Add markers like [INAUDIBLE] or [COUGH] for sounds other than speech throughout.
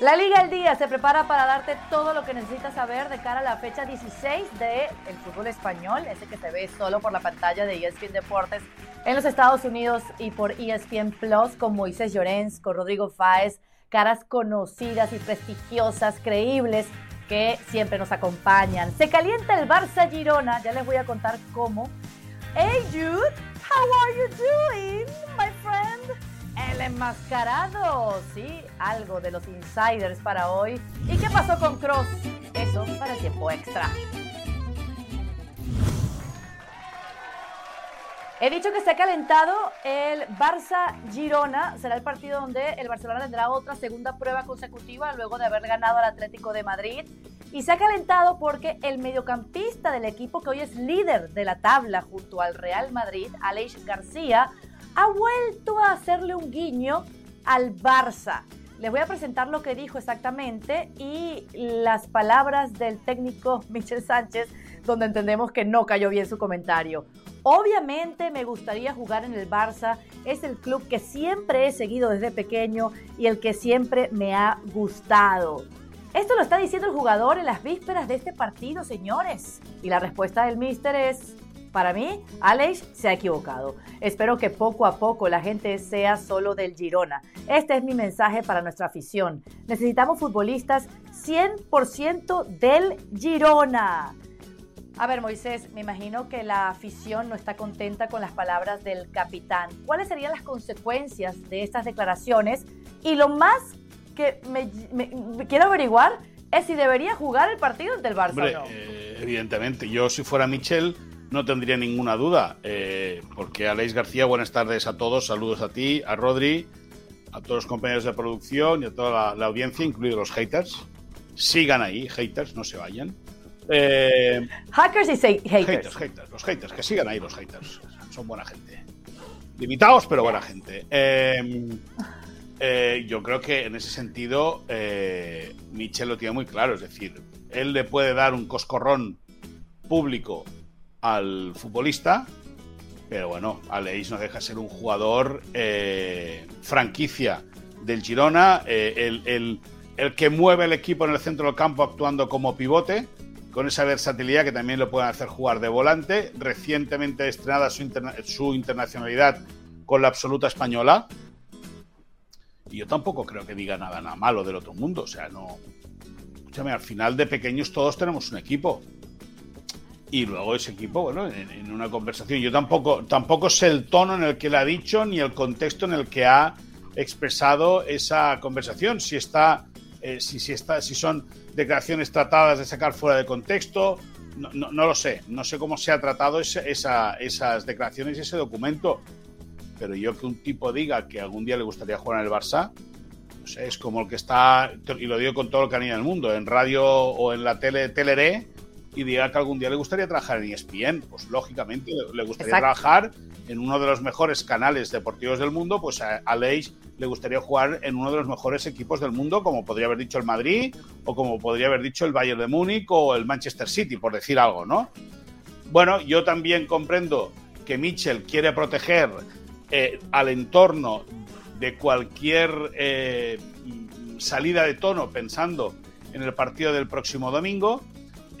La Liga El Día se prepara para darte todo lo que necesitas saber de cara a la fecha 16 del el fútbol español, ese que se ve solo por la pantalla de ESPN Deportes en los Estados Unidos y por ESPN Plus con Moisés Llorens, con Rodrigo Fáez, caras conocidas y prestigiosas, creíbles, que siempre nos acompañan. Se calienta el Barça Girona, ya les voy a contar cómo. Hey Jude, how are you doing, my friend? El enmascarado, sí, algo de los insiders para hoy. ¿Y qué pasó con Cross? Eso para tiempo extra. He dicho que se ha calentado el Barça Girona. Será el partido donde el Barcelona tendrá otra segunda prueba consecutiva luego de haber ganado al Atlético de Madrid. Y se ha calentado porque el mediocampista del equipo, que hoy es líder de la tabla junto al Real Madrid, Aleix García, ha vuelto a hacerle un guiño al Barça. Les voy a presentar lo que dijo exactamente y las palabras del técnico [LAUGHS] Michel Sánchez, donde entendemos que no cayó bien su comentario. Obviamente me gustaría jugar en el Barça, es el club que siempre he seguido desde pequeño y el que siempre me ha gustado. Esto lo está diciendo el jugador en las vísperas de este partido, señores. Y la respuesta del mister es, para mí, Alex se ha equivocado. Espero que poco a poco la gente sea solo del Girona. Este es mi mensaje para nuestra afición. Necesitamos futbolistas 100% del Girona. A ver, Moisés, me imagino que la afición no está contenta con las palabras del capitán. ¿Cuáles serían las consecuencias de estas declaraciones? Y lo más que me, quiero averiguar es si debería jugar el partido del Barça no. Eh, evidentemente, yo si fuera Michel no tendría ninguna duda, eh, porque Aleix García, buenas tardes a todos, saludos a ti, a Rodri, a todos los compañeros de producción y a toda la audiencia, incluidos los haters. Sigan ahí, haters, no se vayan. Eh, Hackers y haters. haters. Los haters, que sigan ahí los haters. Son buena gente. Limitados, pero buena gente. Em, eh, yo creo que en ese sentido Michel lo tiene muy claro. Es decir, él le puede dar un coscorrón público al futbolista, pero bueno, Aleix no deja ser un jugador franquicia del Girona, el, el que mueve el equipo en el centro del campo actuando como pivote con esa versatilidad que también lo pueden hacer jugar de volante. Recientemente estrenada su, su internacionalidad con la absoluta española. Y yo tampoco creo que diga nada, nada malo del otro mundo. O sea, no. Escúchame, al final de pequeños todos tenemos un equipo. Y luego ese equipo, bueno, en, una conversación. Yo tampoco, tampoco sé el tono en el que le ha dicho ni el contexto en el que ha expresado esa conversación. Si está eh, si, si, está, si son declaraciones tratadas de sacar fuera de contexto, no, no, lo sé, no sé cómo se ha tratado esa, esas declaraciones y ese documento, pero yo que un tipo diga que algún día le gustaría jugar en el Barça, no sé, es como el que está, y lo digo con todo el cariño del mundo, en radio o en la tele, Teleré, y diga que algún día le gustaría trabajar en ESPN, pues lógicamente le gustaría trabajar en uno de los mejores canales deportivos del mundo, pues a, Aleix le gustaría jugar en uno de los mejores equipos del mundo, como podría haber dicho el Madrid, o como podría haber dicho el Bayern de Múnich o el Manchester City, por decir algo, ¿no? Bueno, yo también comprendo que Mitchell quiere proteger eh, al entorno de cualquier eh, salida de tono pensando en el partido del próximo domingo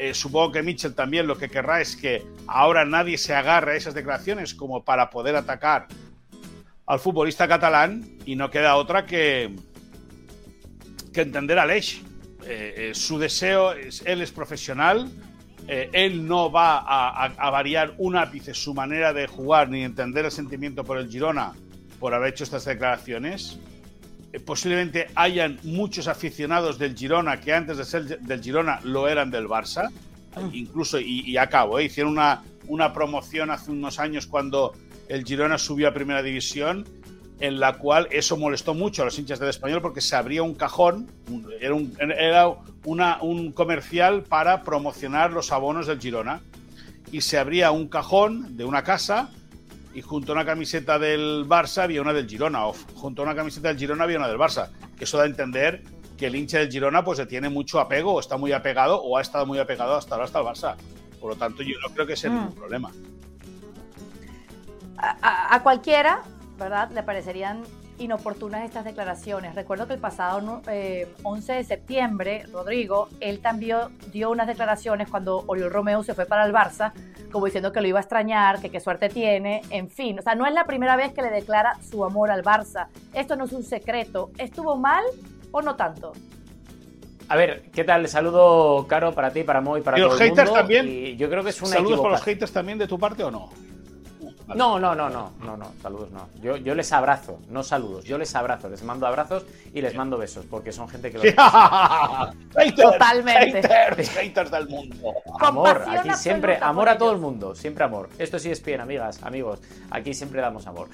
eh, supongo que Mitchell también lo que querrá es que ahora nadie se agarre a esas declaraciones como para poder atacar al futbolista catalán y no queda otra que, que entender a Lech. Eh, eh, su deseo es, él es profesional, él no va a, a, variar un ápice su manera de jugar ni entender el sentimiento por el Girona por haber hecho estas declaraciones. Posiblemente hayan muchos aficionados del Girona que antes de ser del Girona lo eran del Barça. Ah. Incluso, y, acabo, ¿eh? hicieron una, una promoción hace unos años cuando el Girona subió a Primera División, en la cual eso molestó mucho a los hinchas del español porque se abría un cajón, era, un, era una, un comercial para promocionar los abonos del Girona. Y se abría un cajón de una casa y junto a una camiseta del Barça había una del Girona, o junto a una camiseta del Girona había una del Barça. Que eso da a entender que el hincha del Girona pues tiene mucho apego, o está muy apegado, o ha estado muy apegado hasta ahora hasta el Barça. Por lo tanto, yo no creo que sea ningún mm. problema. A, cualquiera, ¿verdad? Le parecerían inoportunas estas declaraciones. Recuerdo que el pasado 11 eh, de septiembre, Rodrigo, él también dio unas declaraciones cuando Oriol Romeo se fue para el Barça, como diciendo que lo iba a extrañar, que qué suerte tiene, en fin. O sea, no es la primera vez que le declara su amor al Barça. Esto no es un secreto. ¿Estuvo mal o no tanto? A ver, ¿qué tal? Saludo, Caro, para ti, para Moy, para ¿Y todo los haters también? Y yo creo que es una ¿Saludos para los haters también de tu parte o no? No, no, no, no, no, no, saludos no. Yo, yo les abrazo, no saludos, yo les abrazo, les mando abrazos y les mando besos, porque son gente que lo [LAUGHS] haters, Totalmente. Haters, haters del mundo. Amor, aquí siempre, amor a todo el mundo, siempre amor. Esto sí es bien, amigas, amigos, aquí siempre damos amor.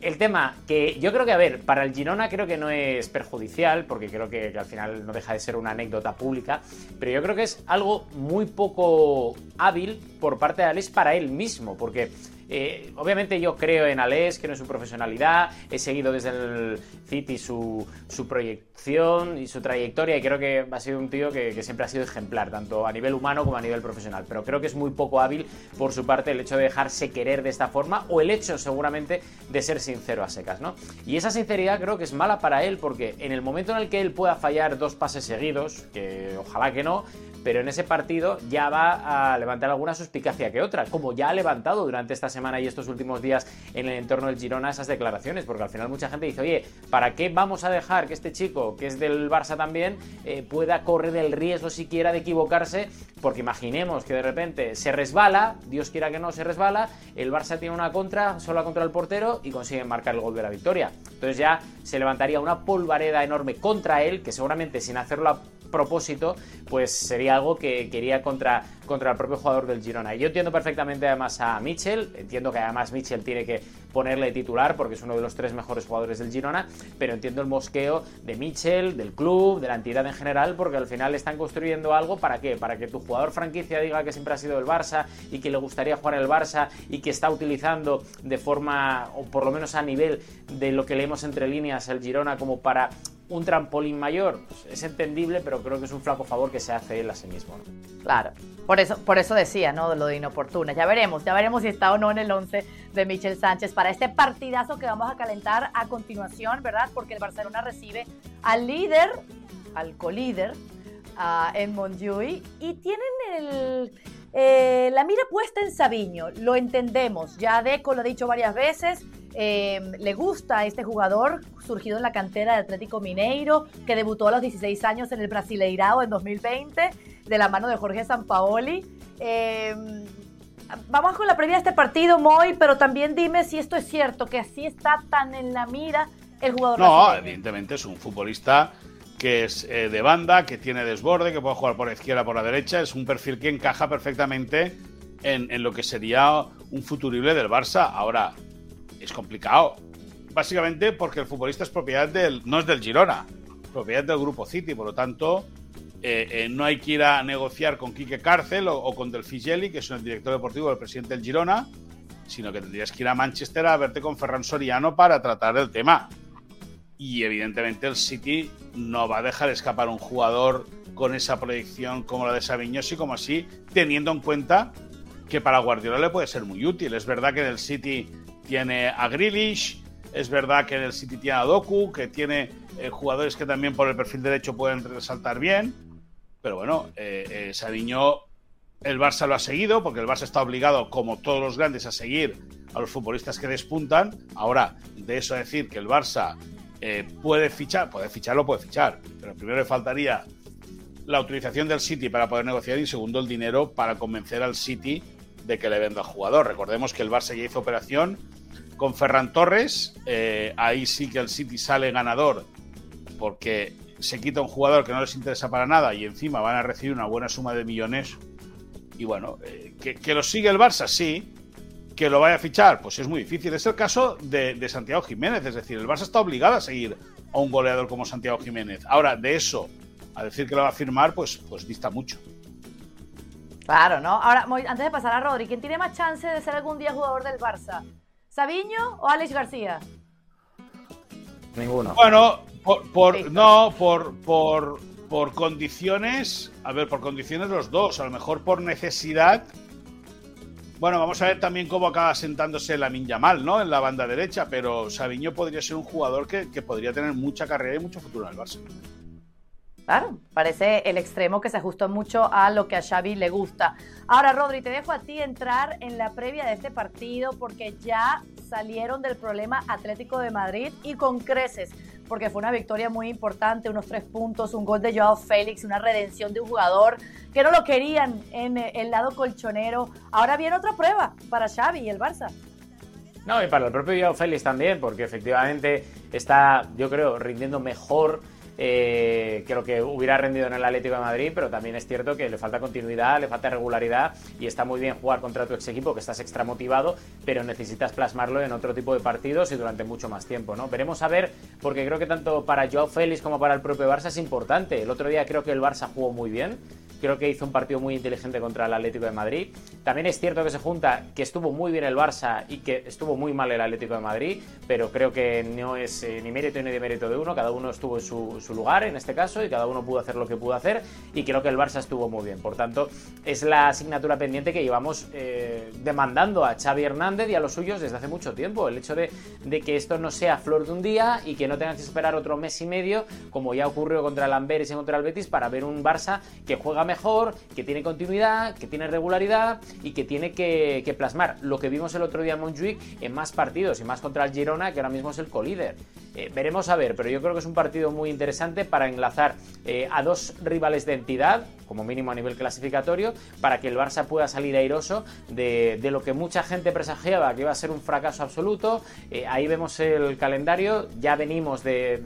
El tema que yo creo que, a ver, para el Girona creo que no es perjudicial, porque creo que, que, al final no deja de ser una anécdota pública, pero yo creo que es algo muy poco hábil por parte de Alex para él mismo, porque eh, obviamente yo creo en Alex, creo en su profesionalidad, he seguido desde el City su, proyección y su trayectoria y creo que ha sido un tío que, siempre ha sido ejemplar, tanto a nivel humano como a nivel profesional, pero creo que es muy poco hábil por su parte el hecho de dejarse querer de esta forma o el hecho seguramente de ser sincero a secas, ¿no? Y esa sinceridad creo que es mala para él porque en el momento en el que él pueda fallar dos pases seguidos, que ojalá que no, pero en ese partido ya va a levantar alguna suspicacia que otra, como ya ha levantado durante esta semana y estos últimos días en el entorno del Girona esas declaraciones, porque al final mucha gente dice, oye, ¿para qué vamos a dejar que este chico, que es del Barça también, eh, pueda correr el riesgo siquiera de equivocarse? Porque imaginemos que de repente se resbala, Dios quiera que no se resbala, el Barça tiene una contra, sola contra el portero y consigue marcar el gol de la victoria. Entonces ya se levantaría una polvareda enorme contra él, que seguramente sin hacerlo propósito, pues sería algo que quería contra, contra el propio jugador del Girona. Y yo entiendo perfectamente además a Mitchell, entiendo que además Mitchell tiene que ponerle titular porque es uno de los tres mejores jugadores del Girona, pero entiendo el mosqueo de Mitchell, del club, de la entidad en general, porque al final están construyendo algo para qué? Para que tu jugador franquicia diga que siempre ha sido el Barça y que le gustaría jugar el Barça y que está utilizando de forma, o por lo menos a nivel de lo que leemos entre líneas el Girona como para un trampolín mayor, pues es entendible, pero creo que es un flaco favor que se hace él a sí mismo. Claro, por eso, por eso decía, ¿no? Lo de inoportuna. Ya veremos, ya veremos si está o no en el 11 de Michel Sánchez para este partidazo que vamos a calentar a continuación, ¿verdad? Porque el Barcelona recibe al líder, al colíder, a Edmond y tienen el, eh, la mira puesta en Sabiño, lo entendemos, ya Deco lo ha dicho varias veces, eh, le gusta a este jugador surgido en la cantera de Atlético Mineiro, que debutó a los 16 años en el Brasileirao en 2020, de la mano de Jorge Sampaoli. Eh, vamos con la previa de este partido, Moy, pero también dime si esto es cierto, que así está tan en la mira el jugador. No, evidentemente es un futbolista que es eh, de banda, que tiene desborde, que puede jugar por la izquierda, por la derecha. Es un perfil que encaja perfectamente en, en lo que sería un futurible del Barça. Ahora, es complicado. Básicamente porque el futbolista es propiedad del. no es del Girona, propiedad del Grupo City, por lo tanto, eh, eh, no hay que ir a negociar con Quique Cárcel o, con Del Figelli, que es el director deportivo del presidente del Girona, sino que tendrías que ir a Manchester a verte con Ferran Soriano para tratar el tema. Y evidentemente el City no va a dejar escapar un jugador con esa proyección como la de Sabiños y como así, teniendo en cuenta que para Guardiola le puede ser muy útil. Es verdad que el City tiene a Grealish, es verdad que el City tiene a Doku, que tiene eh, jugadores que también por el perfil derecho pueden resaltar bien, pero bueno, eh, eh el Barça lo ha seguido, porque el Barça está obligado, como todos los grandes, a seguir a los futbolistas que despuntan. Ahora, de eso a decir que el Barça eh, puede fichar, puede ficharlo, puede fichar, pero primero le faltaría la utilización del City para poder negociar y segundo el dinero para convencer al City de que le venda al jugador. Recordemos que el Barça ya hizo operación con Ferran Torres, eh, ahí sí que el City sale ganador porque se quita un jugador que no les interesa para nada y encima van a recibir una buena suma de millones. Y bueno, eh, que, lo sigue el Barça, sí. Que lo vaya a fichar, pues es muy difícil. Es el caso de, Santiago Jiménez, es decir, el Barça está obligado a seguir a un goleador como Santiago Jiménez. Ahora, de eso a decir que lo va a firmar, pues, pues dista mucho. Claro, ¿no? Ahora, antes de pasar a Rodri, ¿quién tiene más chance de ser algún día jugador del Barça? ¿Sabiño o Alex García? Ninguno. Bueno, por, no, por, por, por condiciones, a ver, por condiciones los dos, a lo mejor por necesidad, Bueno, vamos a ver también cómo acaba sentándose la Ninja Mal, ¿no? En la banda derecha, pero Sabiño podría ser un jugador que, que podría tener mucha carrera y mucho futuro en el Barça. Claro, parece el extremo que se ajustó mucho a lo que a Xavi le gusta. Ahora, Rodri, te dejo a ti entrar en la previa de este partido porque ya salieron del problema Atlético de Madrid y con creces, porque fue una victoria muy importante, unos tres puntos, un gol de Joao Félix, una redención de un jugador que no lo querían en el lado colchonero. Ahora viene otra prueba para Xavi y el Barça. No, y para el propio Joao Félix también, porque efectivamente está, yo creo, rindiendo mejor eh, que lo que hubiera rendido en el Atlético de Madrid, pero también es cierto que le falta continuidad, le falta regularidad y está muy bien jugar contra tu ex equipo, que estás extra motivado, pero necesitas plasmarlo en otro tipo de partidos y durante mucho más tiempo, ¿no? Veremos a ver, porque creo que tanto para Joao Félix como para el propio Barça es importante. El otro día creo que el Barça jugó muy bien, Creo que hizo un partido muy inteligente contra el Atlético de Madrid. También es cierto que se junta que estuvo muy bien el Barça y que estuvo muy mal el Atlético de Madrid, pero creo que no es eh, ni mérito ni demérito de uno. Cada uno estuvo en su, lugar en este caso y cada uno pudo hacer lo que pudo hacer y creo que el Barça estuvo muy bien. Por tanto, es la asignatura pendiente que llevamos eh, demandando a Xavi Hernández y a los suyos desde hace mucho tiempo. El hecho de, de, que esto no sea flor de un día y que no tengas que esperar otro mes y medio, como ya ocurrió contra el Amberes y contra el Betis, para ver un Barça que juega mejor, que tiene continuidad, que tiene regularidad y que tiene que, plasmar lo que vimos el otro día en Montjuic en más partidos y más contra el Girona, que ahora mismo es el colíder. Eh, veremos a ver, pero yo creo que es un partido muy interesante para enlazar eh, a dos rivales de entidad, como mínimo a nivel clasificatorio, para que el Barça pueda salir airoso de, lo que mucha gente presagiaba que iba a ser un fracaso absoluto. Eh, ahí vemos el calendario, ya venimos de,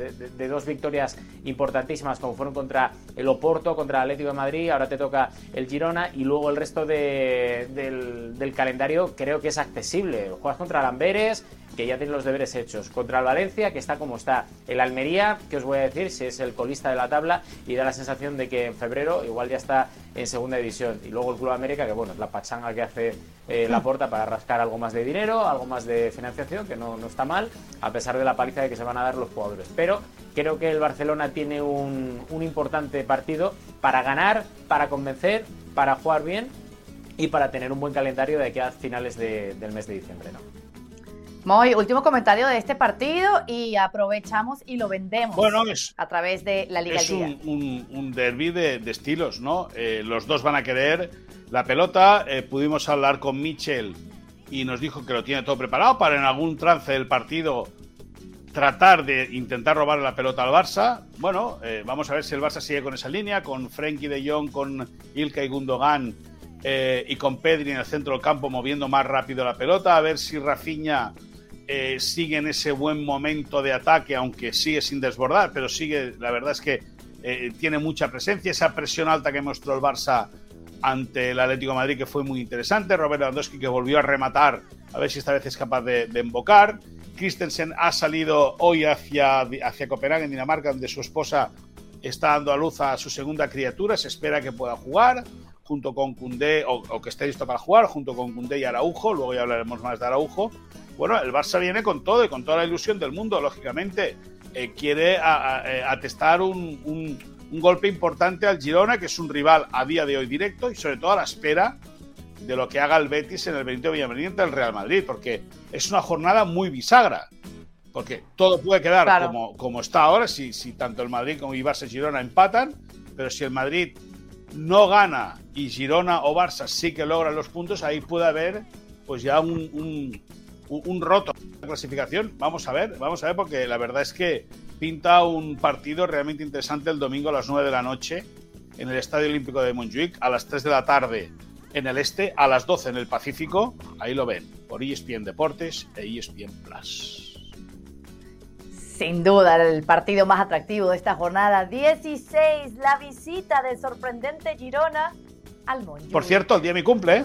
dos victorias importantísimas, como fueron contra el Oporto, contra el Atlético de Madrid, ahora te toca el Girona y luego el resto del, del calendario creo que es accesible. Juegas contra el Amberes, que ya tiene los deberes hechos. Contra el Valencia, que está como está. El Almería, que os voy a decir, si es el colista de la tabla y da la sensación de que en febrero igual ya está en segunda división. Y luego el Club América, que bueno, es la pachanga que hace eh, la porta para rascar algo más de dinero, algo más de financiación, que no, no está mal, a pesar de la paliza de que se van a dar los jugadores. Pero creo que el Barcelona tiene un, un importante partido para ganar, para convencer, para jugar bien y para tener un buen calendario de aquí a finales del mes de diciembre. ¿no? Muy último comentario de este partido y aprovechamos y lo vendemos bueno, a través de la Liga Es un, un, derby de, estilos, ¿no? Eh, los dos van a querer la pelota. Eh, pudimos hablar con Michel y nos dijo que lo tiene todo preparado para en algún trance del partido tratar de intentar robar la pelota al Barça. Bueno, eh, vamos a ver si el Barça sigue con esa línea, con Frenkie de Jong, con Ilka y Gundogan y con Pedri en el centro del campo moviendo más rápido la pelota, a ver si Rafinha eh, sigue en ese buen momento de ataque, aunque sigue sin desbordar, pero sigue, la verdad es que eh, tiene mucha presencia, esa presión alta que mostró el Barça ante el Atlético Madrid, que fue muy interesante, Robert Lewandowski que volvió a rematar, a ver si esta vez es capaz de, embocar, Christensen ha salido hoy hacia, hacia Copenhague, en Dinamarca, donde su esposa está dando a luz a su segunda criatura, se espera que pueda jugar junto con Cundé, o, o, que esté listo para jugar, junto con Cundé y Araujo, luego ya hablaremos más de Araujo, bueno, el Barça viene con todo y con toda la ilusión del mundo, lógicamente. Eh, quiere eh, atestar un, golpe importante al Girona, que es un rival a día de hoy directo y sobre todo a la espera de lo que haga el Betis en el Benito Villamarín del Real Madrid, porque es una jornada muy bisagra. Porque todo puede quedar como, como, está ahora, si, si tanto el Madrid como el Barça y Girona empatan, pero si el Madrid no gana y Girona o Barça sí que logran los puntos, ahí puede haber pues ya un, un roto la clasificación. Vamos a ver, vamos a ver, porque la verdad es que pinta un partido realmente interesante el domingo a las 9 de la noche en el Estadio Olímpico de Montjuic, a las 3 de la tarde en el este, a las 12 en el Pacífico. Ahí lo ven, por ESPN Deportes e ESPN Plus. Sin duda, el partido más atractivo de esta jornada 16, la visita del sorprendente Girona al Montjuic. Por cierto, el día de mi cumple, ¿eh?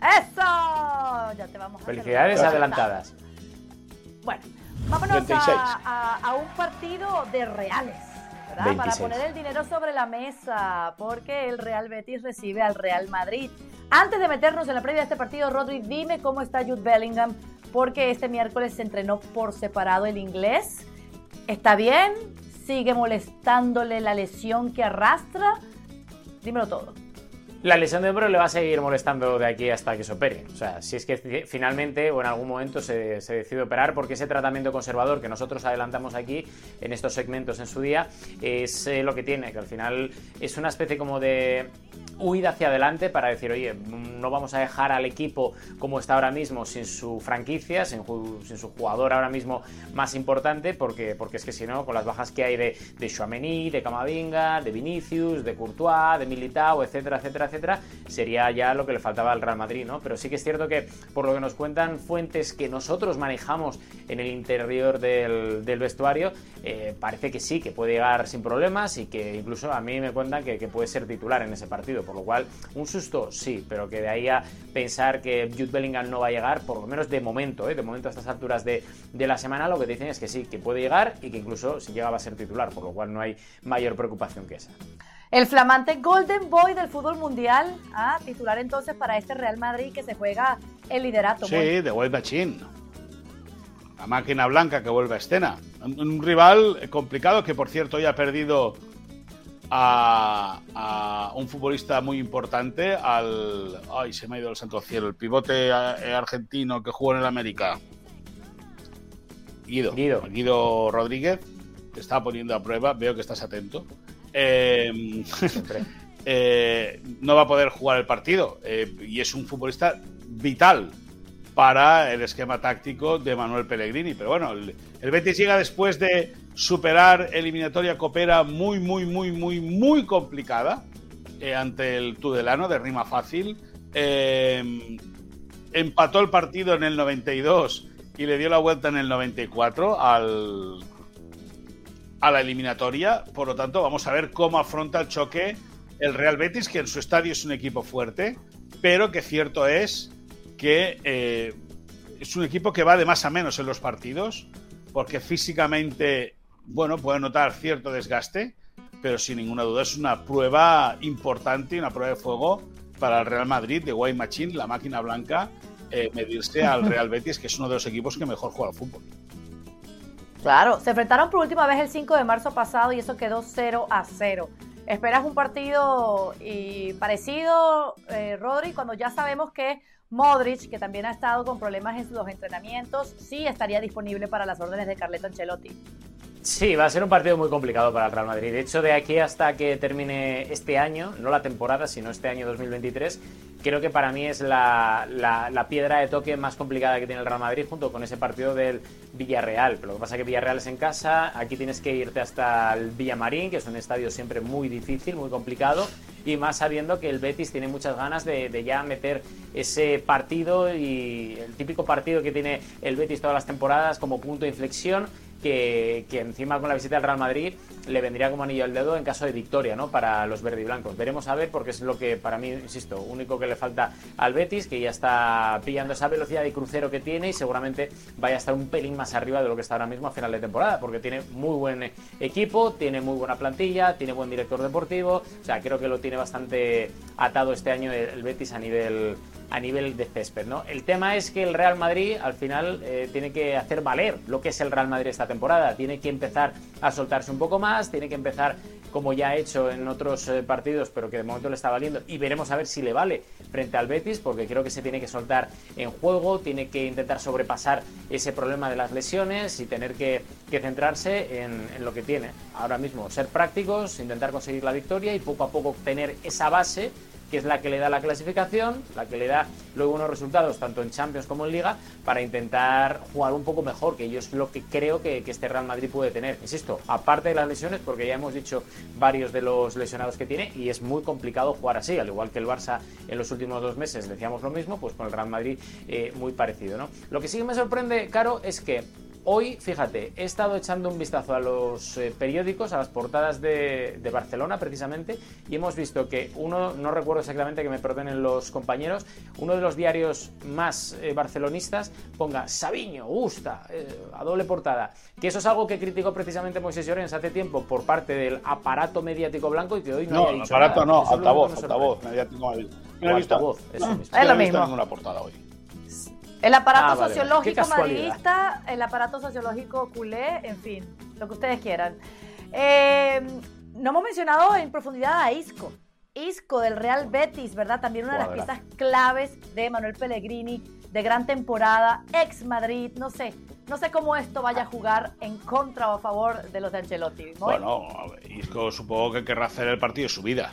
¡Eso! Ya te vamos a Felicidades adelantadas. Bueno, vámonos a, un partido de reales. ¿verdad? Para poner el dinero sobre la mesa, porque el Real Betis recibe al Real Madrid. Antes de meternos en la previa de este partido, Rodri, dime cómo está Jude Bellingham, porque este miércoles se entrenó por separado el inglés. ¿Está bien? ¿Sigue molestándole la lesión que arrastra? Dímelo todo. La lesión de hombro le va a seguir molestando de aquí hasta que se opere. O sea, si es que finalmente o en algún momento se, decide operar, porque ese tratamiento conservador que nosotros adelantamos aquí en estos segmentos en su día es eh, lo que tiene, que al final es una especie como de huida hacia adelante para decir, oye, no vamos a dejar al equipo como está ahora mismo sin su franquicia, sin, su jugador ahora mismo más importante, porque, porque es que si no, con las bajas que hay de, de Chouameni, de Camavinga, de Vinicius, de Courtois, de Militao, etcétera, etcétera, etcétera, sería ya lo que le faltaba al Real Madrid, ¿no? Pero sí que es cierto que, por lo que nos cuentan fuentes que nosotros manejamos en el interior del, del vestuario, eh, parece que sí, que puede llegar sin problemas y que incluso a mí me cuentan que, que puede ser titular en ese partido por lo cual un susto sí, pero que de ahí pensar que Jude Bellingham no va a llegar, por lo menos de momento, ¿eh? de momento a estas alturas de, de, la semana, lo que dicen es que sí, que puede llegar y que incluso si llega va a ser titular, por lo cual no hay mayor preocupación que esa. El flamante Golden Boy del fútbol mundial, ¿ah? titular entonces para este Real Madrid que se juega el liderato. Sí, de White Machine. La máquina blanca que vuelve a escena. Un, un rival complicado que, por cierto, ya ha perdido a, a, un futbolista muy importante, al. Ay, se me ha ido el santo cielo, el pivote argentino que jugó en el América. Guido. Guido, Guido Rodríguez, te está poniendo a prueba, veo que estás atento. Eh, [LAUGHS] eh, no va a poder jugar el partido eh, y es un futbolista vital para el esquema táctico de Manuel Pellegrini. Pero bueno, el, el Betis llega después de superar eliminatoria copera muy, muy, muy, muy, muy complicada eh, ante el Tudelano de rima fácil. Eh, empató el partido en el 92 y le dio la vuelta en el 94 al, a la eliminatoria. Por lo tanto, vamos a ver cómo afronta el choque el Real Betis, que en su estadio es un equipo fuerte, pero que cierto es que eh, es un equipo que va de más a menos en los partidos, porque físicamente, bueno, puede notar cierto desgaste, pero sin ninguna duda es una prueba importante y una prueba de fuego para el Real Madrid de White Machine, la máquina blanca, eh, medirse al [LAUGHS] Real Betis, que es uno de los equipos que mejor juega al fútbol. Claro, se enfrentaron por última vez el 5 de marzo pasado y eso quedó 0 a 0. ¿Esperas un partido y parecido, eh, Rodri, cuando ya sabemos que Modric, que también ha estado con problemas en los entrenamientos, sí estaría disponible para las órdenes de Carleto Ancelotti. Sí, va a ser un partido muy complicado para el Real Madrid. De hecho, de aquí hasta que termine este año, no la temporada, sino este año 2023, creo que para mí es la, piedra de toque más complicada que tiene el Real Madrid junto con ese partido del Villarreal. Pero lo que pasa es que Villarreal es en casa, aquí tienes que irte hasta el Villamarín, que es un estadio siempre muy difícil, muy complicado, y más sabiendo que el Betis tiene muchas ganas de ya meter ese partido y el típico partido que tiene el Betis todas las temporadas como punto de inflexión que, encima con la visita al Real Madrid le vendría como anillo al dedo en caso de victoria ¿no? para los verdiblancos. Veremos a ver porque es lo que para mí, insisto, único que le falta al Betis, que ya está pillando esa velocidad de crucero que tiene y seguramente vaya a estar un pelín más arriba de lo que está ahora mismo a final de temporada, porque tiene muy buen equipo, tiene muy buena plantilla, tiene buen director deportivo, o sea, creo que lo tiene bastante atado este año el Betis a nivel a nivel de césped. ¿no? El tema es que el Real Madrid al final eh, tiene que hacer valer lo que es el Real Madrid esta temporada. Tiene que empezar a soltarse un poco más, tiene que empezar como ya ha hecho en otros eh, partidos, pero que de momento le está valiendo. Y veremos a ver si le vale frente al Betis, porque creo que se tiene que soltar en juego, tiene que intentar sobrepasar ese problema de las lesiones y tener que, centrarse en, en lo que tiene ahora mismo. Ser prácticos, intentar conseguir la victoria y poco a poco obtener esa base que es la que le da la clasificación, la que le da luego unos resultados tanto en Champions como en Liga, para intentar jugar un poco mejor, que yo es lo que creo que, este Real Madrid puede tener. Insisto, aparte de las lesiones, porque ya hemos dicho varios de los lesionados que tiene, y es muy complicado jugar así, al igual que el Barça en los últimos dos meses decíamos lo mismo, pues con el Real Madrid eh, muy parecido. ¿no? Lo que sí que me sorprende, Caro, es que Hoy, fíjate, he estado echando un vistazo a los eh, periódicos, a las portadas de, de, Barcelona precisamente, y hemos visto que uno, no recuerdo exactamente que me perdonen los compañeros, uno de los diarios más eh, barcelonistas ponga Sabiño, gusta, eh, a doble portada. Que eso es algo que criticó precisamente Moisés Llorens hace tiempo por parte del aparato mediático blanco y que hoy no, no dicho aparato nada. no, altavoz, altavoz, mediático. No he visto altavoz, eso mismo. Es lo no he visto mismo. ninguna portada hoy. El aparato Ah, vale, sociológico madridista, el aparato sociológico culé, en fin, lo que ustedes quieran. Eh, no hemos mencionado en profundidad a Isco. Isco del Real Betis, ¿verdad? También una de las piezas claves de Manuel Pellegrini, de gran temporada, ex Madrid, no sé, no sé cómo esto vaya a jugar en contra o a favor de los de Ancelotti. Bueno, Isco supongo que querrá hacer el partido de su vida.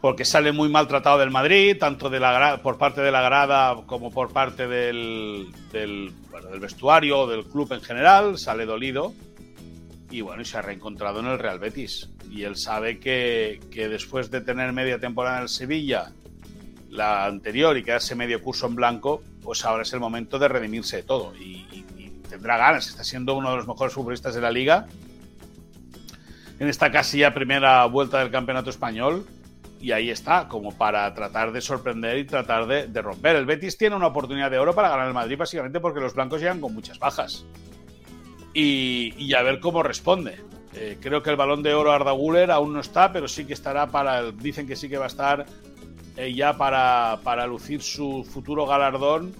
Porque sale muy maltratado del Madrid, tanto de la, por parte de la grada como por parte del, del, del vestuario, del club en general, sale dolido y bueno, y se ha reencontrado en el Real Betis. Y él sabe que, que, después de tener media temporada en el Sevilla, la anterior, y quedarse medio curso en blanco, pues ahora es el momento de redimirse de todo. Y, tendrá ganas, está siendo uno de los mejores futbolistas de la liga. En esta casi ya primera vuelta del campeonato español. Y ahí está, como para tratar de sorprender y tratar de, de romper. El Betis tiene una oportunidad de oro para ganar el Madrid, básicamente porque los blancos llegan con muchas bajas y, a ver cómo responde. Eh, creo que el balón de oro Arda Guller aún no está, pero sí que estará para. El, dicen que sí que va a estar eh, ya para, para, lucir su futuro galardón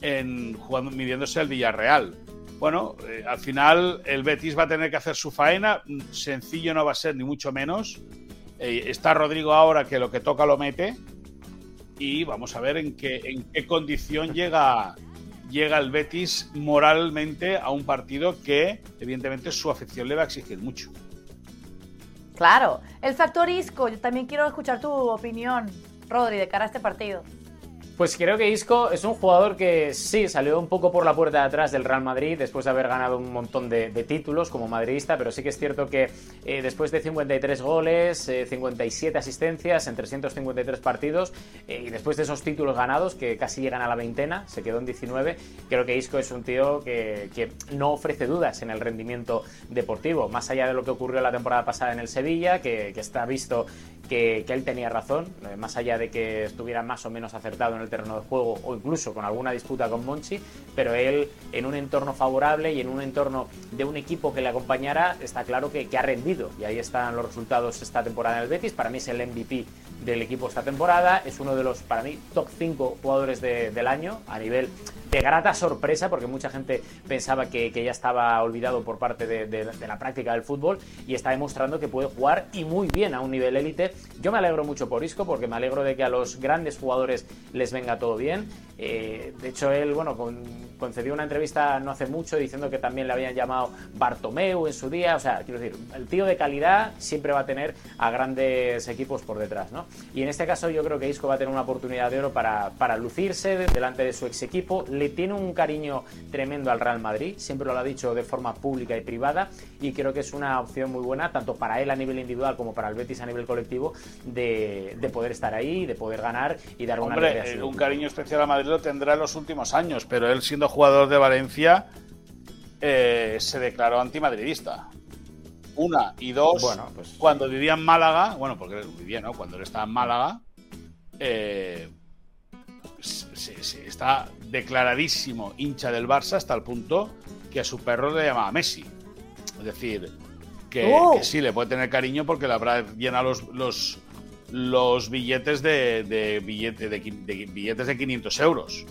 en jugando, midiéndose al Villarreal. Bueno, eh, al final el Betis va a tener que hacer su faena. Sencillo no va a ser, ni mucho menos. Está Rodrigo ahora que lo que toca lo mete. Y vamos a ver en qué, en qué condición llega llega el Betis moralmente a un partido que, evidentemente, su afición le va a exigir mucho. Claro, el factor Isco, yo también quiero escuchar tu opinión, Rodri, de cara a este partido. Pues creo que Isco es un jugador que sí salió un poco por la puerta de atrás del Real Madrid después de haber ganado un montón de, títulos como madridista, pero sí que es cierto que eh, después de 53 goles, 57 eh, asistencias en 353 partidos eh, y después de esos títulos ganados que casi llegan a la veintena, se quedó en 19, creo que Isco es un tío que, no ofrece dudas en el rendimiento deportivo, más allá de lo que ocurrió la temporada pasada en el Sevilla, que, que está visto que, él tenía razón, eh, más allá de que estuviera más o menos acertado en el terreno de juego o incluso con alguna disputa con Monchi, pero él en un entorno favorable y en un entorno de un equipo que le acompañara, está claro que, ha rendido y ahí están los resultados esta temporada en el Betis. Para mí es el MVP del equipo esta temporada, es uno de los, para mí, top 5 jugadores del año a nivel de grata sorpresa, porque mucha gente pensaba que, ya estaba olvidado por parte de, la práctica del fútbol y está demostrando que puede jugar y muy bien a un nivel élite. Yo me alegro mucho por Isco, porque me alegro de que a los grandes jugadores les venga todo bien. Eh, de hecho, él, bueno, concedió una entrevista no hace mucho diciendo que también le habían llamado Bartomeu en su día. O sea, quiero decir, el tío de calidad siempre va a tener a grandes equipos por detrás, ¿no? Y en este caso yo creo que Isco va a tener una oportunidad de oro para, para lucirse delante de su ex equipo le tiene un cariño tremendo al Real Madrid, siempre lo ha dicho de forma pública y privada, y creo que es una opción muy buena, tanto para él a nivel individual como para el Betis a nivel colectivo, de, poder estar ahí, de poder ganar y dar una Hombre, un cariño especial a Madrid lo tendrá en los últimos años, pero él siendo jugador de Valencia eh, se declaró antimadridista. Una y dos, bueno, pues... cuando vivía en Málaga, bueno, porque vivía, ¿no? Cuando él estaba en Málaga, eh, se, está declaradísimo hincha del Barça hasta el punto que a su perro le llamaba Messi. Es decir, que, oh. sí, le puede tener cariño porque le habrá llenado los, los, los billetes de, de, billete, de, de, billetes de 500 euros.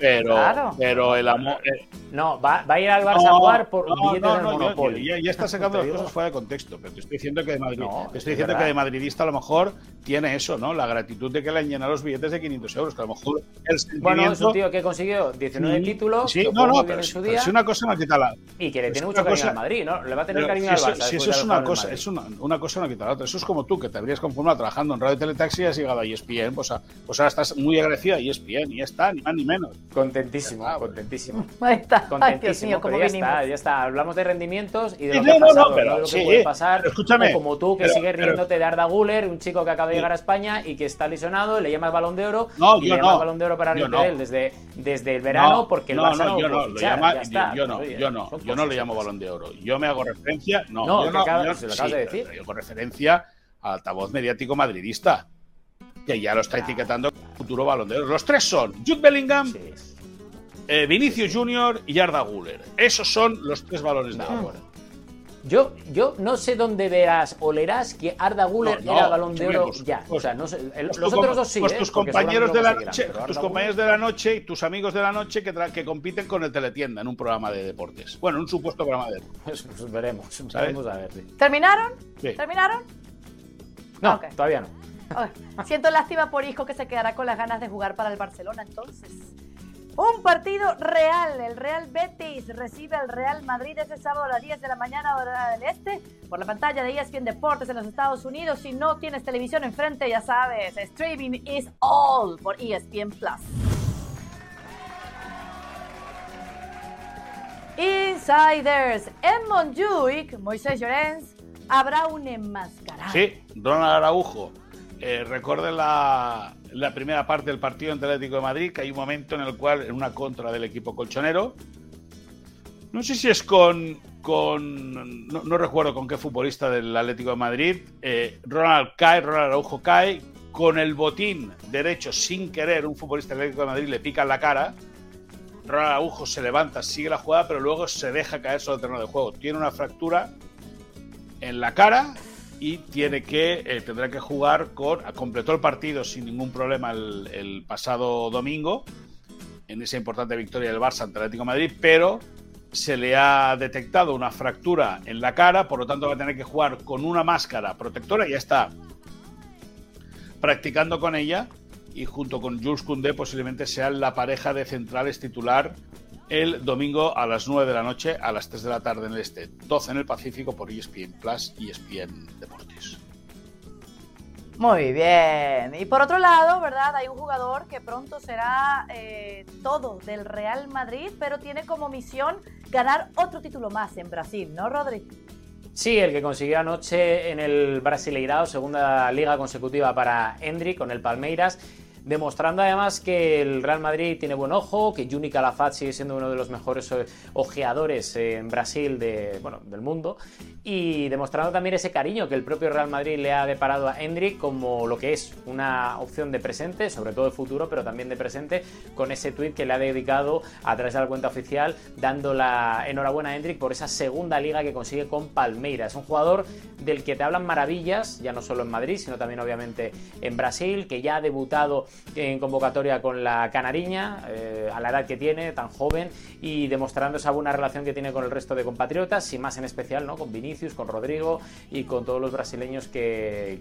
Pero, pero el amor. Eh, no, va, va, a ir al Barça a jugar por no, billetes no, del Monopoly. Ya, está [LAUGHS] sacando las cosas fuera de contexto, pero te estoy diciendo que de, Madrid, te estoy diciendo que de madridista a lo mejor tiene eso, ¿no? La gratitud de que le han llenado los billetes de 500 euros, que a lo mejor el sentimiento... Bueno, es un tío que consiguió 19 títulos, sí, no, no, pero, su día, si una cosa no quita la... Y que le tiene mucho cariño al Madrid, ¿no? Le va a tener cariño al Barça. Si eso es una cosa, es una, una cosa no quita la otra. Eso es como tú, que te habrías conformado trabajando en Radio Teletaxi y has llegado a ESPN, pues, pues ahora estás muy agradecida a ESPN y ya está, ni más ni menos. Contentísimo, contentísimo. [LAUGHS] Ahí está. Contentísimo, pero ya está, ya está. Hablamos de rendimientos y de lo que ha pasado, de lo que puede pasar. Escúchame. Como tú, que sigues riéndote de Arda Guller, un chico que acaba de llegar a España y que está lesionado, le llama el balón de oro no, y le llama el balón de oro para no. él desde, desde el verano porque el Barça no, yo no, lo llama, yo, no, yo no, yo no le llamo balón de oro. Yo me hago referencia, no, yo no, yo, se lo acabas de decir. Yo hago referencia al altavoz mediático madridista que ya lo está etiquetando futuro balón de oro. Los tres son Jude Bellingham, eh, Vinicius Junior y Arda Guller. Esos son los tres balones de oro. Yo, yo no sé dónde verás o leerás que Arda Guller era balón de oro ya. o sea, no sé, pues los otros dos sí. Pues ¿eh? tus compañeros de la noche, tus compañeros de la noche y tus amigos de la noche que, que compiten con el Teletienda en un programa de deportes. Bueno, en un supuesto programa de deportes. Pues, pues veremos, veremos a ver. ¿Terminaron? ¿Terminaron? No, todavía no. Siento lástima por Isco que se quedará con las ganas de jugar para el Barcelona entonces. Un partido real. El Real Betis recibe al Real Madrid este sábado a las 10 de la mañana, hora del este, por la pantalla de ESPN Deportes en los Estados Unidos. Si no tienes televisión enfrente, ya sabes, streaming is all por ESPN Plus. Insiders. En Montjuic, Moisés Llorens, habrá un enmascarado. Sí, Ronald Araujo. Eh, la, primera parte del partido ante Atlético de Madrid, que hay un momento en el cual, en una contra del equipo colchonero, no sé si es con. con no, recuerdo con qué futbolista del Atlético de Madrid. Eh, Ronald cae, Ronald Araujo cae. Con el botín derecho, sin querer, un futbolista del Atlético de Madrid le pica en la cara. Ronald Araujo se levanta, sigue la jugada, pero luego se deja caer sobre el terreno de juego. Tiene una fractura en la cara y eh, tendrá que jugar con completó el partido sin ningún problema el, pasado domingo en esa importante victoria del Barça ante Atlético Madrid, pero se le ha detectado una fractura en la cara, por lo tanto va a tener que jugar con una máscara protectora, ya está practicando con ella y junto con Jules Koundé posiblemente sean la pareja de centrales titular el domingo a las 9 de la noche, a las 3 de la tarde en el este, 12 en el Pacífico por ESPN Plus y ESPN Deportes. Muy bien. Y por otro lado, ¿verdad? Hay un jugador que pronto será eh, todo del Real Madrid, pero tiene como misión ganar otro título más en Brasil, ¿no, Rodri? Sí, el que consiguió anoche en el Brasileirao, segunda liga consecutiva para Hendrik con el Palmeiras demostrando además que el Real Madrid tiene buen ojo, que Juni Calafat sigue siendo uno de los mejores eh, ojeadores en Brasil de, bueno, del mundo y demostrando también ese cariño que el propio Real Madrid le ha deparado a Hendrik como lo que es una opción de presente, sobre todo de futuro, pero también de presente, con ese tuit que le ha dedicado a través de la cuenta oficial, dando la enhorabuena a Hendrik por esa segunda liga que consigue con Palmeiras. Es un jugador del que te hablan maravillas, ya no solo en Madrid, sino también obviamente en Brasil, que ya ha debutado en convocatoria con la Canariña, eh, a la edad que tiene, tan joven, y demostrando esa buena relación que tiene con el resto de compatriotas, y más en especial ¿no? con Vinicius con Rodrigo y con todos los brasileños que,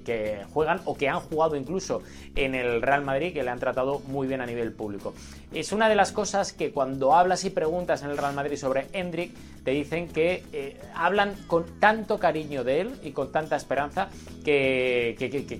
juegan o que han jugado incluso en el Real Madrid, que le han tratado muy bien a nivel público. Es una de las cosas que cuando hablas y preguntas en el Real Madrid sobre Hendrik, te dicen que eh, hablan con tanto cariño de él y con tanta esperanza que,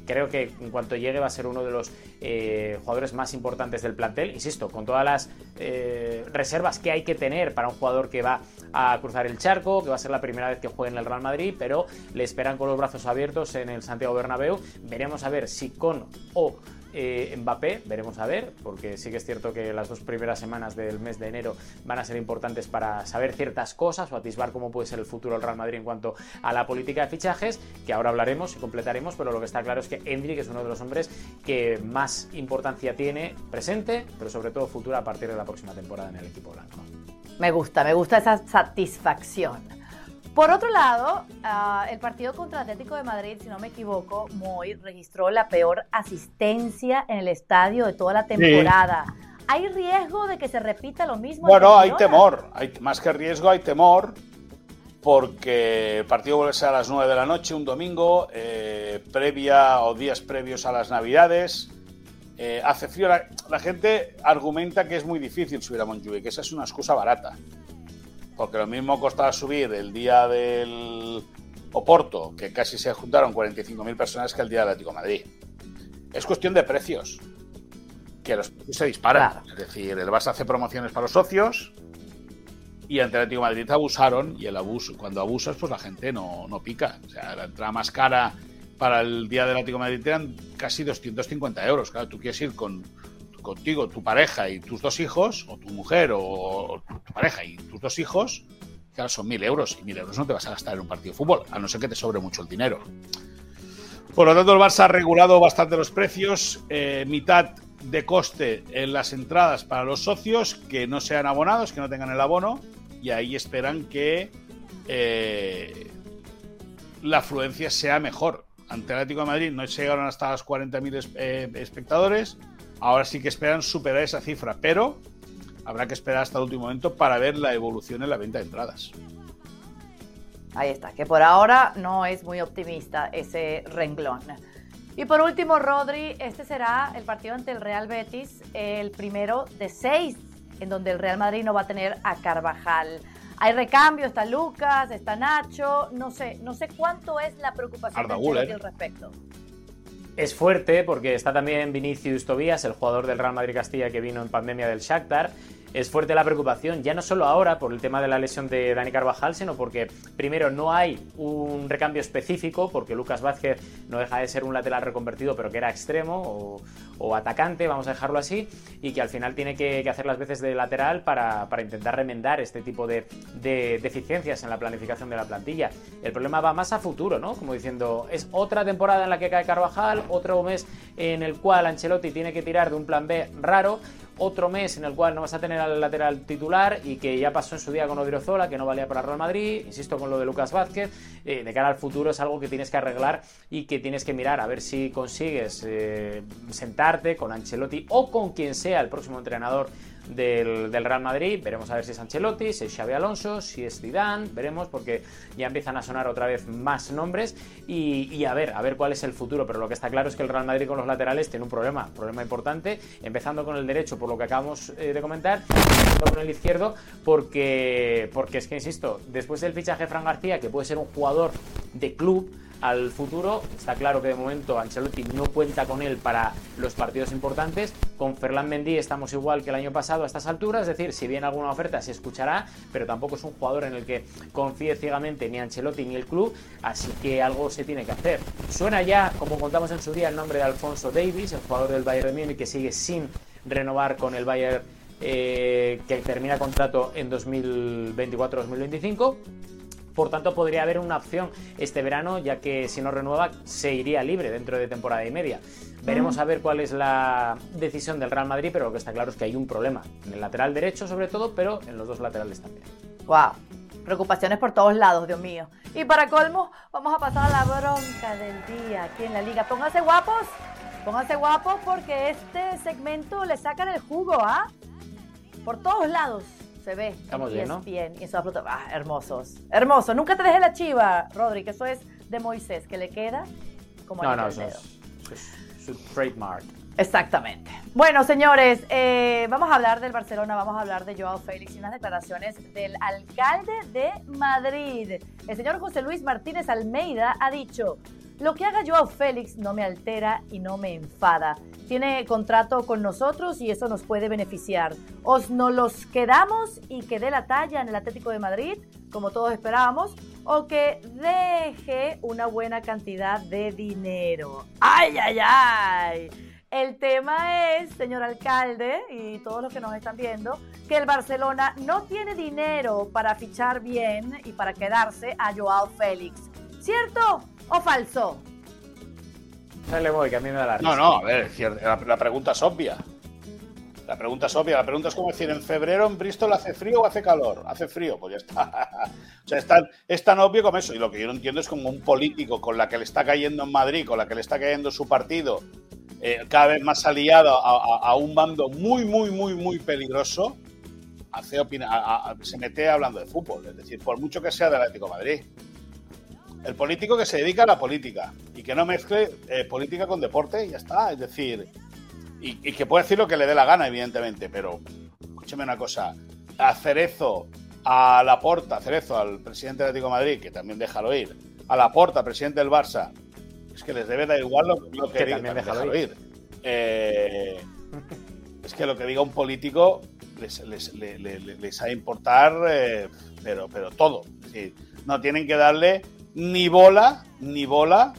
creo que en cuanto llegue va a ser uno de los eh, jugadores más importantes del plantel. Insisto, con todas las eh, reservas que hay que tener para un jugador que va a cruzar el charco, que va a ser la primera vez que juegue en el Real Madrid, pero le esperan con los brazos abiertos en el Santiago Bernabéu. Veremos a ver si con o eh, Mbappé, veremos a ver, porque sí que es cierto que las dos primeras semanas del mes de enero van a ser importantes para saber ciertas cosas o atisbar cómo puede ser el futuro del Real Madrid en cuanto a la política de fichajes, que ahora hablaremos y completaremos, pero lo que está claro es que Hendrik es uno de los hombres que más importancia tiene presente, pero sobre todo futura a partir de la próxima temporada en el equipo blanco. Me gusta, me gusta esa satisfacción. Por otro lado, ah, el partido contra Atlético de Madrid, si no me equivoco, Moy registró la peor asistencia en el estadio de toda la temporada. ¿Hay riesgo de que se repita lo mismo? Bueno, hay temor. Hay, más que riesgo, hay temor porque el partido vuelve a ser a las 9 de la noche, un domingo, eh, previa o días previos a las Navidades. Eh, hace frío. La, gente argumenta que es muy difícil subir a Montjuic, que esa es una excusa barata porque lo mismo costaba subir el día del Oporto, que casi se juntaron 45.000 personas, que el día del Atlético Madrid. Es cuestión de precios, que los precios se disparan. Es decir, el Barça hace promociones para los socios y ante el Atlético Madrid abusaron y el abuso, cuando abusas, pues la gente no, no pica. O sea, la entrada más cara para el día del Atlético Madrid eran casi 250 euros. Claro, tú quieres ir con contigo, tu pareja y tus dos hijos, o tu mujer o tu pareja y tus dos hijos, claro, son mil euros. Y mil euros no te vas a gastar en un partido de fútbol, a no ser que te sobre mucho el dinero. Por lo tanto, el Barça ha regulado bastante los precios, eh, mitad de coste en las entradas para los socios que no sean abonados, que no tengan el abono, y ahí esperan que eh, la afluencia sea mejor. Ante el Atlético de Madrid no llegaron hasta los 40.000 eh, espectadores, Ahora sí que esperan superar esa cifra, pero habrá que esperar hasta el último momento para ver la evolución en la venta de entradas. Ahí está, que por ahora no es muy optimista ese renglón. Y por último, Rodri, este será el partido ante el Real Betis, el primero de seis, en donde el Real Madrid no va a tener a Carvajal. Hay recambio, está Lucas, está Nacho, no sé, no sé cuánto es la preocupación de al respecto. Es fuerte porque está también Vinicius Tobías, el jugador del Real Madrid Castilla que vino en pandemia del Shakhtar es fuerte la preocupación, ya no solo ahora por el tema de la lesión de Dani Carvajal, sino porque primero no hay un recambio específico, porque Lucas Vázquez no deja de ser un lateral reconvertido, pero que era extremo o, atacante, vamos a dejarlo así, y que al final tiene que, hacer las veces de lateral para, intentar remendar este tipo de, deficiencias en la planificación de la plantilla. El problema va más a futuro, ¿no? Como diciendo, es otra temporada en la que cae Carvajal, otro mes en el cual Ancelotti tiene que tirar de un plan B raro, otro mes en el cual no vas a tener al lateral titular y que ya pasó en su día con Odriozola, que no valía para Real Madrid, insisto con lo de Lucas Vázquez, eh, de cara al futuro es algo que tienes que arreglar y que tienes que mirar a ver si consigues eh, sentarte con Ancelotti o con quien sea el próximo entrenador del, Real Madrid. Veremos a ver si es Ancelotti, si es Xavi Alonso, si es Zidane, veremos porque ya empiezan a sonar otra vez más nombres y, a ver, a ver cuál es el futuro. Pero lo que está claro es que el Real Madrid con los laterales tiene un problema, problema importante, empezando con el derecho por lo que acabamos eh, de comentar, empezando con el izquierdo porque, porque es que, insisto, después del fichaje de Fran García, que puede ser un jugador de club, al futuro. Está claro que de momento Ancelotti no cuenta con él para los partidos importantes. Con Ferland Mendy estamos igual que el año pasado a estas alturas, es decir, si viene alguna oferta se escuchará, pero tampoco es un jugador en el que confíe ciegamente ni Ancelotti ni el club, así que algo se tiene que hacer. Suena ya, como contamos en su día, el nombre de Alfonso Davis, el jugador del Bayern de Múnich que sigue sin renovar con el Bayern eh, que termina contrato en 2024-2025 por tanto, podría haber una opción este verano, ya que si no renueva, se iría libre dentro de temporada y media. Veremos a ver cuál es la decisión del Real Madrid, pero lo que está claro es que hay un problema. En el lateral derecho, sobre todo, pero en los dos laterales también. ¡Wow! Preocupaciones por todos lados, Dios mío. Y para colmo, vamos a pasar a la bronca del día aquí en la liga. Pónganse guapos, pónganse guapos porque este segmento le sacan el jugo, ¿ah? Por todos lados se ve. Estamos bien, ¿no? Bien, y eso ah, hermosos. Hermoso. Nunca te dejes la chiva, Rodri, que eso es de Moisés, que le queda como No, no, eso es, su trademark. Exactamente. Bueno, señores, eh, vamos a hablar del Barcelona, vamos a hablar de Joao Félix y unas declaraciones del alcalde de Madrid. El señor José Luis Martínez Almeida ha dicho, lo que haga Joao Félix no me altera y no me enfada tiene contrato con nosotros y eso nos puede beneficiar. Os no los quedamos y que dé la talla en el Atlético de Madrid, como todos esperábamos, o que deje una buena cantidad de dinero. ¡Ay, ay, ay! El tema es, señor alcalde y todos los que nos están viendo, que el Barcelona no tiene dinero para fichar bien y para quedarse a Joao Félix. ¿Cierto o falso? le voy, que a mí me da la No, no, a ver, la, pregunta es obvia. La pregunta es obvia. La pregunta es como decir, ¿en febrero en Bristol hace frío o hace calor? Hace frío, pues ya está. [LAUGHS] o sea, es tan, es tan obvio como eso. Y lo que yo no entiendo es como un político con la que le está cayendo en Madrid, con la que le está cayendo su partido, eh, cada vez más aliado a, un bando muy, muy, muy, muy peligroso, hace se mete hablando de fútbol. Es decir, por mucho que sea del Atlético de Madrid. El político que se dedica a la política y que no mezcle eh, política con deporte y ya está. Es decir, y, que puede decir lo que le dé la gana, evidentemente, pero escúcheme una cosa. A Cerezo, a Laporta, Cerezo, al presidente del Atlético de Madrid, que también déjalo ir, a Laporta, presidente del Barça, es que les debe dar igual lo, que, diga, déjalo ir. Eh, es que lo que diga un político les, les, les, ha de importar, eh, pero, pero todo. no tienen que darle ni bola, ni bola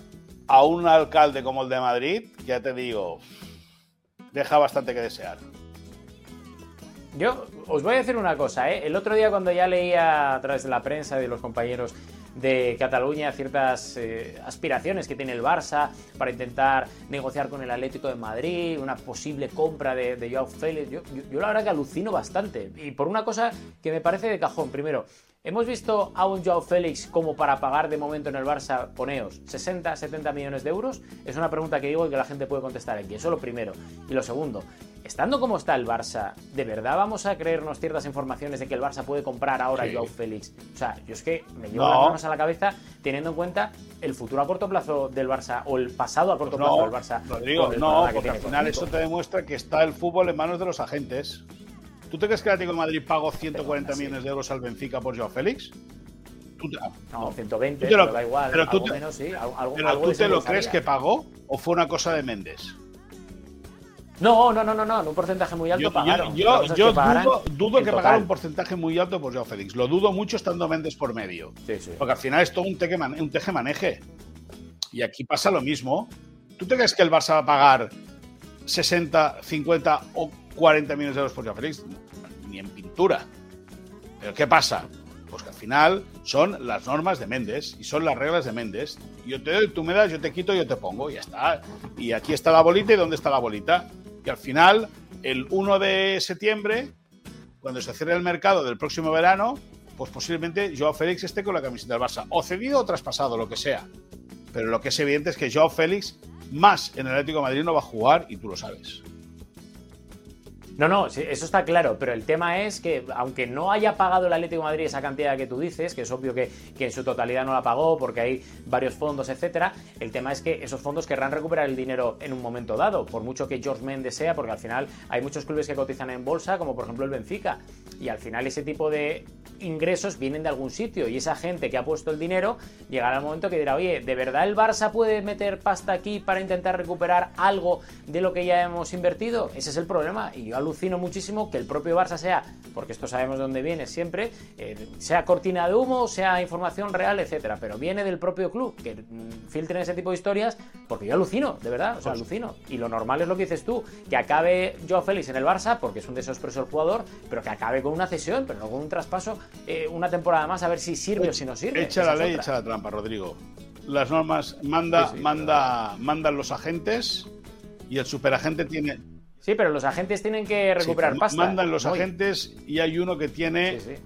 a un alcalde como el de Madrid, ya te digo, deja bastante que desear. Yo os voy a decir una cosa, ¿eh? el otro día cuando ya leía a través de la prensa de los compañeros de Cataluña ciertas eh, aspiraciones que tiene el Barça para intentar negociar con el Atlético de Madrid, una posible compra de, de Joao Félix. Yo, yo, la verdad que alucino bastante. Y por una cosa que me parece de cajón. Primero, ¿Hemos visto a un Joao Félix como para pagar de momento en el Barça, poneos, 60, 70 millones de euros? Es una pregunta que digo y que la gente puede contestar aquí. Eso es lo primero. Y lo segundo, estando como está el Barça, ¿de verdad vamos a creernos ciertas informaciones de que el Barça puede comprar ahora a Joao Félix? O sea, yo es que me llevo las manos a la cabeza teniendo en cuenta el futuro a corto plazo del Barça o el pasado a corto Pues no, plazo del Barça. Rodrigo, no, porque al final eso te demuestra que está el fútbol en manos de los agentes. ¿Tú te crees que el Atlético de Madrid pagó 140 Pero, sí. millones de euros al Benfica por Joao Félix? ¿Tú te, No, 120, Tú te lo- pero da igual. pero tú te- menos, sí. Algo, algo- pero algo ¿tú de te eso lo crees que pagó o fue una cosa de Méndez? No, no, no, no, no. Un porcentaje muy alto Yo, pagaron. yo- Otra yo- cosa es yo que pagaran dudo, que total. pagara un porcentaje muy alto por Joao Félix. Lo dudo mucho estando Méndez por medio. Sí, sí. Porque al final es todo un un teje maneje. Y aquí pasa lo mismo. ¿Tú te crees que el Barça va a pagar 60, 50 o 40 millones de euros por Félix? Ni en pintura. ¿Pero qué pasa? Pues que al final son las normas de Méndez y son las reglas de Méndez. Yo te doy, tú me das, yo te quito, yo te pongo y ya está. Y aquí está la bolita y ¿dónde está la bolita? Y al final, el 1 de septiembre, cuando se cierre el mercado del próximo verano, pues posiblemente Joao Félix esté con la camiseta del Barça. O cedido o traspasado, lo que sea. Pero lo que es evidente es que Joao Félix, más en el Atlético de Madrid, no va a jugar y tú lo sabes. No, no, eso está claro, pero el tema es que aunque no haya pagado el Atlético de Madrid esa cantidad que tú dices, que es obvio que, que en su totalidad no la pagó porque hay varios fondos, etcétera, el tema es que esos fondos querrán recuperar el dinero en un momento dado, por mucho que George Mendes sea, porque al final hay muchos clubes que cotizan en bolsa, como por ejemplo el Benfica, y al final ese tipo de ingresos vienen de algún sitio y esa gente que ha puesto el dinero llegará el momento que dirá, oye, ¿de verdad el Barça puede meter pasta aquí para intentar recuperar algo de lo que ya hemos invertido? Ese es el problema y yo alucino muchísimo que el propio Barça sea, porque esto sabemos de dónde viene siempre, eh, sea cortina de humo, sea información real, etcétera, pero viene del propio club que mm, filtren ese tipo de historias porque yo alucino, de verdad, o sea, alucino. Y lo normal es lo que dices tú, que acabe Joao Félix en el Barça porque es un desastroso el jugador, pero que acabe con una cesión, pero no con un traspaso eh, una temporada más a ver si sirve o si no sirve. Echa Esa la ley, echa la trampa, Rodrigo. Las normas manda, Sí, sí, manda, mandan los agentes y el superagente tiene. Sí, pero los agentes tienen que recuperar Sí, pasta. Mandan los Muy. agentes y hay uno que tiene Sí, sí.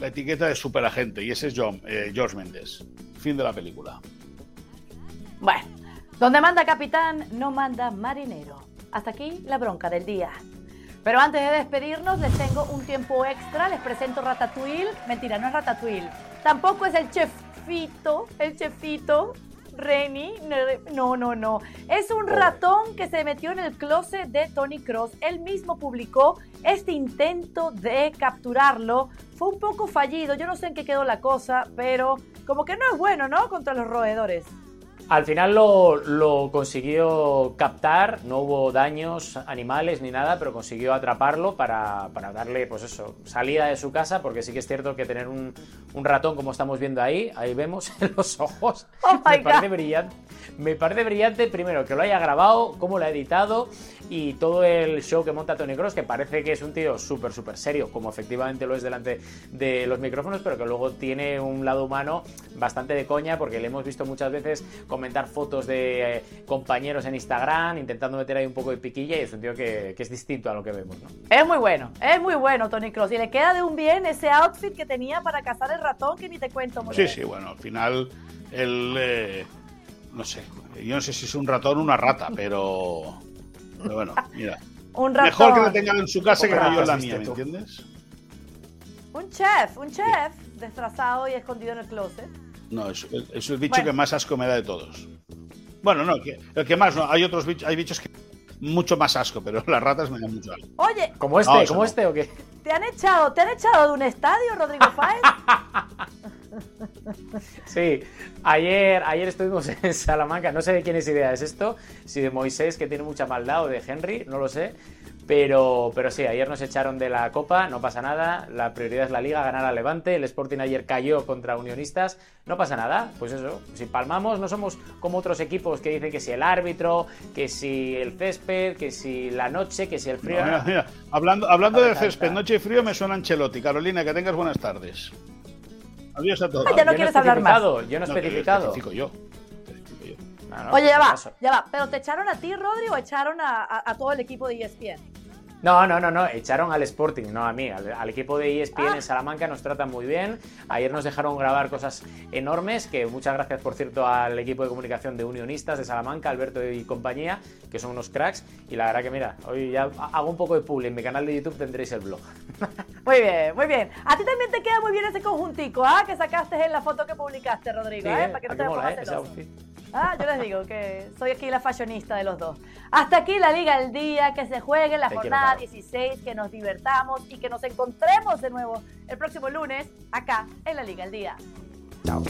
la etiqueta de superagente y ese es John, eh, George Mendes. Fin de la película. Bueno, donde manda capitán, no manda marinero. Hasta aquí la bronca del día. Pero antes de despedirnos, les tengo un tiempo extra. Les presento Ratatouille. Mentira, no es Ratatouille. Tampoco es el chefito, el chefito. Reni, no, no, no. Es un ratón que se metió en el closet de Tony Cross. Él mismo publicó este intento de capturarlo. Fue un poco fallido. Yo no sé en qué quedó la cosa, pero como que no es bueno, ¿no? Contra los roedores. Al final lo, lo consiguió captar, no hubo daños animales ni nada, pero consiguió atraparlo para, para darle, pues eso, salida de su casa, porque sí que es cierto que tener un, un ratón como estamos viendo ahí, ahí vemos [LAUGHS] en los ojos, Oh me parece God. brillante. Me parece brillante, primero, que lo haya grabado, cómo lo ha editado y todo el show que monta Tony Cross, que parece que es un tío súper, súper serio, como efectivamente lo es delante de los micrófonos, pero que luego tiene un lado humano bastante de coña, porque le hemos visto muchas veces comentar fotos de eh, compañeros en Instagram, intentando meter ahí un poco de piquilla, y es un tío que, que es distinto a lo que vemos, ¿no? Es muy bueno, es muy bueno Tony Cross. Y le queda de un bien ese outfit que tenía para cazar el ratón que ni te cuento. muy Sí, bien. sí, bueno, al final él, eh, no sé, yo no sé si es un ratón o una rata, pero, pero bueno, mira. [LAUGHS] Un ratón. Mejor que le tengan en su casa que no yo en la mía, ¿me entiendes? Un chef, un chef destrozado y escondido en el closet. No, es, es el bicho Bueno. que más asco me da de todos. Bueno, no, que- el que más, no, hay otros bichos, hay bichos que mucho más asco, pero las ratas me dan mucho asco. Oye, ¿Como este? No, ¿Como no. este o qué? ¿te han echado, te han echado de un estadio, Rodrigo Fáez? [LAUGHS] Sí, ayer, ayer estuvimos [LAUGHS] en Salamanca, no sé de quién es idea es esto, si de Moisés que tiene mucha maldad o de Henry, no lo sé, pero, pero sí, ayer nos echaron de la Copa, no pasa nada, la prioridad es la Liga, ganar al Levante, el Sporting ayer cayó contra Unionistas, no pasa nada, pues eso, si palmamos no somos como otros equipos que dicen que si el árbitro, que si el césped, que si la noche, que si el frío... No, mira, mira, hablando, hablando No del césped, noche y frío me suena Ancelotti. Carolina, que tengas buenas tardes. Adiós a todos. Ah, ya no Yo quieres he hablar más. Yo no he No, especificado. yo. No, no, Oye, ya por va, ya va. ¿Pero te echaron a ti, Rodri, o echaron a, a- a todo el equipo de ESPN? No, no, no, no, echaron al Sporting, no a mí, al, equipo de ESPN en Salamanca nos tratan muy bien. Ayer nos dejaron grabar cosas enormes, que muchas gracias, por cierto, al equipo de comunicación de Unionistas de Salamanca, Alberto y compañía, que son unos cracks. Y la verdad que, mira, hoy ya hago un poco de publi, en mi canal de YouTube tendréis el blog. [LAUGHS] Muy bien, muy bien. A ti también te queda muy bien ese conjuntico, ¿ah? Que sacaste en la foto que publicaste, Rodrigo, ¿eh? Para que no te mola, ¿eh? Ah, yo les digo que soy aquí la fashionista de los dos. Hasta aquí la Liga del Día, que se juegue la jornada 16, que nos divertamos y que nos encontremos de nuevo el próximo lunes acá en la Liga del Día. Chao.